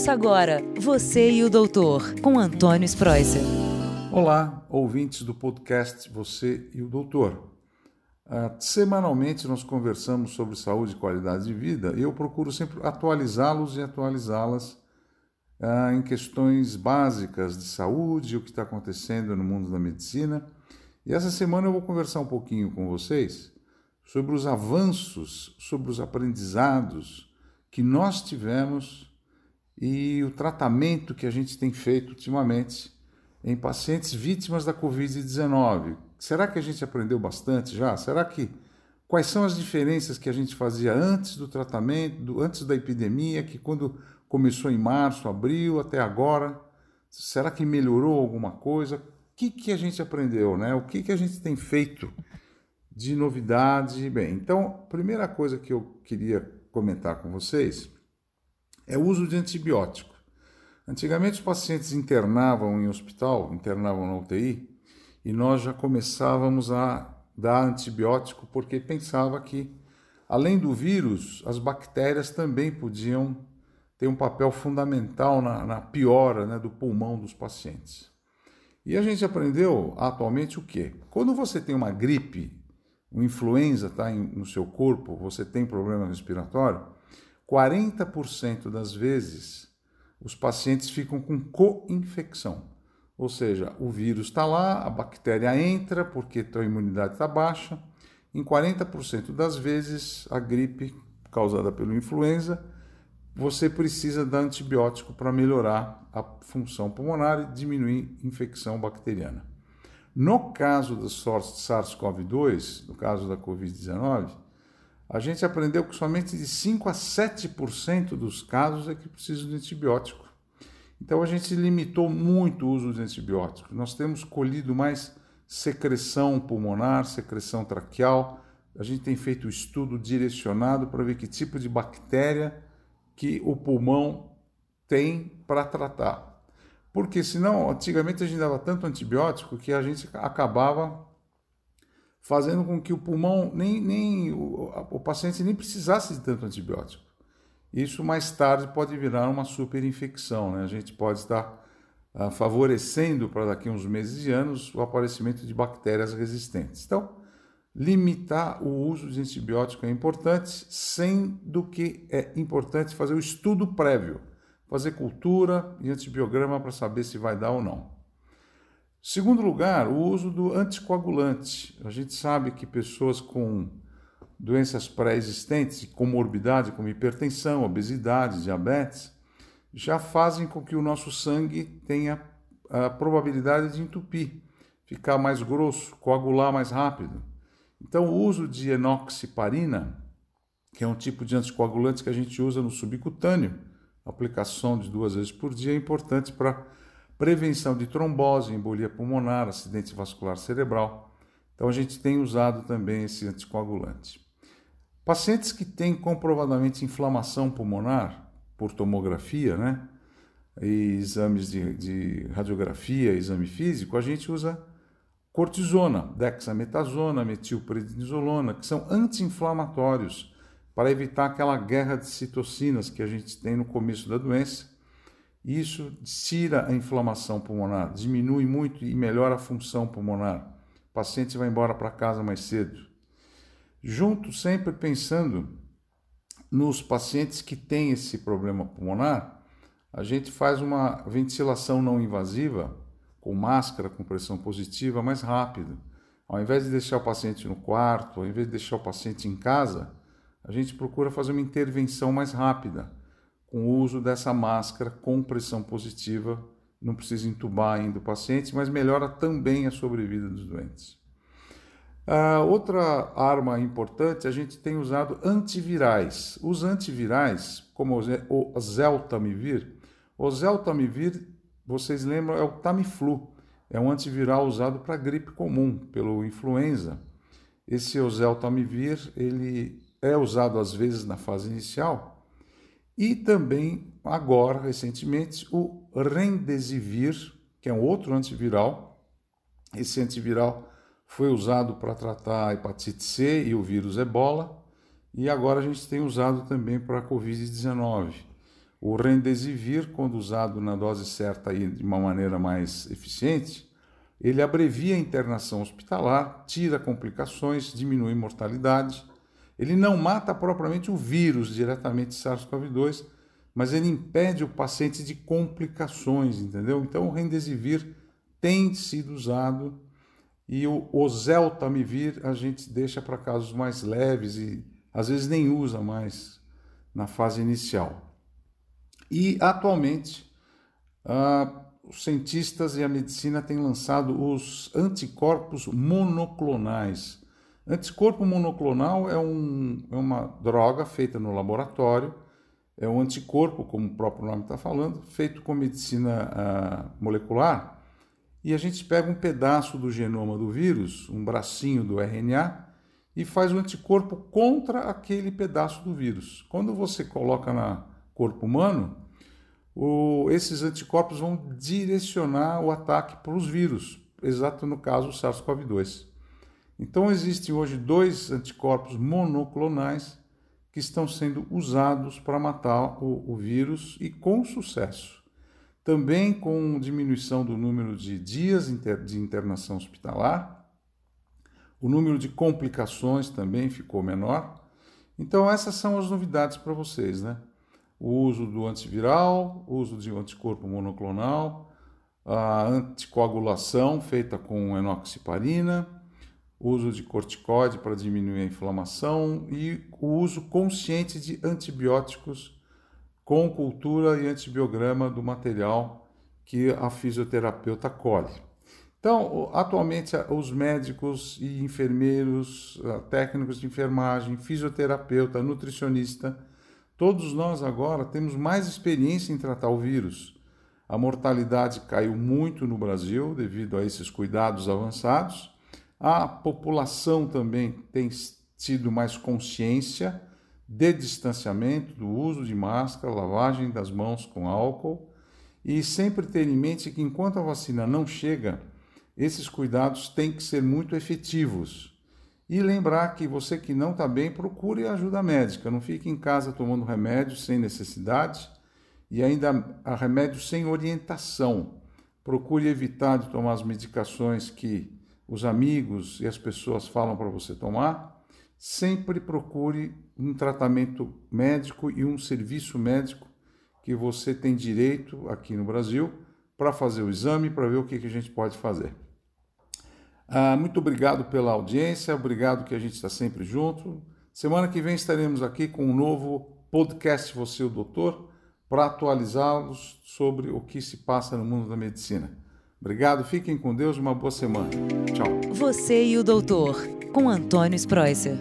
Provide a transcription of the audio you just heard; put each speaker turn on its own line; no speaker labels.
Ouça agora Você e o Doutor, com Antônio Spreuser.
Olá, ouvintes do podcast Você e o Doutor. Uh, semanalmente nós conversamos sobre saúde e qualidade de vida e eu procuro sempre atualizá-los e atualizá-las uh, em questões básicas de saúde, o que está acontecendo no mundo da medicina. E essa semana eu vou conversar um pouquinho com vocês sobre os avanços, sobre os aprendizados que nós tivemos e o tratamento que a gente tem feito ultimamente em pacientes vítimas da Covid-19. Será que a gente aprendeu bastante já? Será que quais são as diferenças que a gente fazia antes do tratamento, antes da epidemia, que quando começou em março, abril, até agora, será que melhorou alguma coisa? O que, que a gente aprendeu, né? O que, que a gente tem feito de novidade? Bem, então, primeira coisa que eu queria comentar com vocês é o uso de antibiótico. Antigamente os pacientes internavam em hospital, internavam na UTI, e nós já começávamos a dar antibiótico porque pensava que, além do vírus, as bactérias também podiam ter um papel fundamental na, na piora né, do pulmão dos pacientes. E a gente aprendeu atualmente o quê? Quando você tem uma gripe, uma influenza está no seu corpo, você tem problema respiratório, 40% das vezes os pacientes ficam com co-infecção. Ou seja, o vírus está lá, a bactéria entra porque a imunidade está baixa. Em 40% das vezes, a gripe causada pelo influenza, você precisa dar antibiótico para melhorar a função pulmonar e diminuir a infecção bacteriana. No caso do SARS-CoV-2, no caso da Covid-19, a gente aprendeu que somente de 5 a 7% dos casos é que precisam de antibiótico. Então a gente limitou muito o uso de antibióticos. Nós temos colhido mais secreção pulmonar, secreção traqueal. A gente tem feito um estudo direcionado para ver que tipo de bactéria que o pulmão tem para tratar. Porque senão, antigamente a gente dava tanto antibiótico que a gente acabava fazendo com que o pulmão, nem, nem o, o paciente nem precisasse de tanto antibiótico. Isso mais tarde pode virar uma superinfecção. Né? A gente pode estar uh, favorecendo para daqui a uns meses e anos o aparecimento de bactérias resistentes. Então, limitar o uso de antibiótico é importante, sendo que é importante fazer o estudo prévio, fazer cultura e antibiograma para saber se vai dar ou não. Segundo lugar, o uso do anticoagulante. A gente sabe que pessoas com doenças pré-existentes, comorbidade como hipertensão, obesidade, diabetes, já fazem com que o nosso sangue tenha a probabilidade de entupir, ficar mais grosso, coagular mais rápido. Então, o uso de enoxiparina, que é um tipo de anticoagulante que a gente usa no subcutâneo, aplicação de duas vezes por dia, é importante para prevenção de trombose, embolia pulmonar, acidente vascular cerebral. Então a gente tem usado também esse anticoagulante. Pacientes que têm comprovadamente inflamação pulmonar por tomografia, né? E exames de, de radiografia, exame físico, a gente usa cortisona, dexametasona, metilprednisolona, que são anti-inflamatórios para evitar aquela guerra de citocinas que a gente tem no começo da doença isso tira a inflamação pulmonar, diminui muito e melhora a função pulmonar. O paciente vai embora para casa mais cedo. Junto, sempre pensando nos pacientes que têm esse problema pulmonar, a gente faz uma ventilação não invasiva, com máscara, com pressão positiva, mais rápido. Ao invés de deixar o paciente no quarto, ao invés de deixar o paciente em casa, a gente procura fazer uma intervenção mais rápida com o uso dessa máscara com pressão positiva. Não precisa entubar ainda o paciente, mas melhora também a sobrevida dos doentes. Uh, outra arma importante, a gente tem usado antivirais. Os antivirais, como o Zeltamivir, o Zeltamivir, vocês lembram, é o Tamiflu. É um antiviral usado para gripe comum, pelo influenza. Esse Oseltamivir, ele é usado às vezes na fase inicial, e também, agora, recentemente, o Remdesivir, que é um outro antiviral. Esse antiviral foi usado para tratar a hepatite C e o vírus ebola, e agora a gente tem usado também para a Covid-19. O Remdesivir, quando usado na dose certa e de uma maneira mais eficiente, ele abrevia a internação hospitalar, tira complicações, diminui mortalidade. Ele não mata propriamente o vírus diretamente SARS-CoV-2, mas ele impede o paciente de complicações, entendeu? Então o Remdesivir tem sido usado e o oseltamivir a gente deixa para casos mais leves e às vezes nem usa mais na fase inicial. E atualmente uh, os cientistas e a medicina têm lançado os anticorpos monoclonais. Anticorpo monoclonal é, um, é uma droga feita no laboratório é um anticorpo, como o próprio nome está falando, feito com medicina ah, molecular. E a gente pega um pedaço do genoma do vírus, um bracinho do RNA, e faz um anticorpo contra aquele pedaço do vírus. Quando você coloca no corpo humano, o, esses anticorpos vão direcionar o ataque para os vírus, exato no caso o SARS-CoV-2. Então existem hoje dois anticorpos monoclonais que estão sendo usados para matar o, o vírus e com sucesso. Também com diminuição do número de dias de internação hospitalar, o número de complicações também ficou menor. Então, essas são as novidades para vocês, né? O uso do antiviral, o uso de um anticorpo monoclonal, a anticoagulação feita com enoxiparina, uso de corticoide para diminuir a inflamação e o uso consciente de antibióticos com cultura e antibiograma do material que a fisioterapeuta colhe. Então, atualmente, os médicos e enfermeiros, técnicos de enfermagem, fisioterapeuta, nutricionista, todos nós agora temos mais experiência em tratar o vírus. A mortalidade caiu muito no Brasil devido a esses cuidados avançados a população também tem tido mais consciência de distanciamento, do uso de máscara, lavagem das mãos com álcool e sempre ter em mente que enquanto a vacina não chega, esses cuidados têm que ser muito efetivos. E lembrar que você que não está bem, procure ajuda médica, não fique em casa tomando remédio sem necessidade e ainda remédio sem orientação. Procure evitar de tomar as medicações que os amigos e as pessoas falam para você tomar, sempre procure um tratamento médico e um serviço médico que você tem direito aqui no Brasil para fazer o exame, para ver o que, que a gente pode fazer. Ah, muito obrigado pela audiência, obrigado que a gente está sempre junto. Semana que vem estaremos aqui com um novo podcast Você, o Doutor, para atualizá-los sobre o que se passa no mundo da medicina. Obrigado, fiquem com Deus, uma boa semana. Tchau.
Você e o Doutor, com Antônio Spreuser.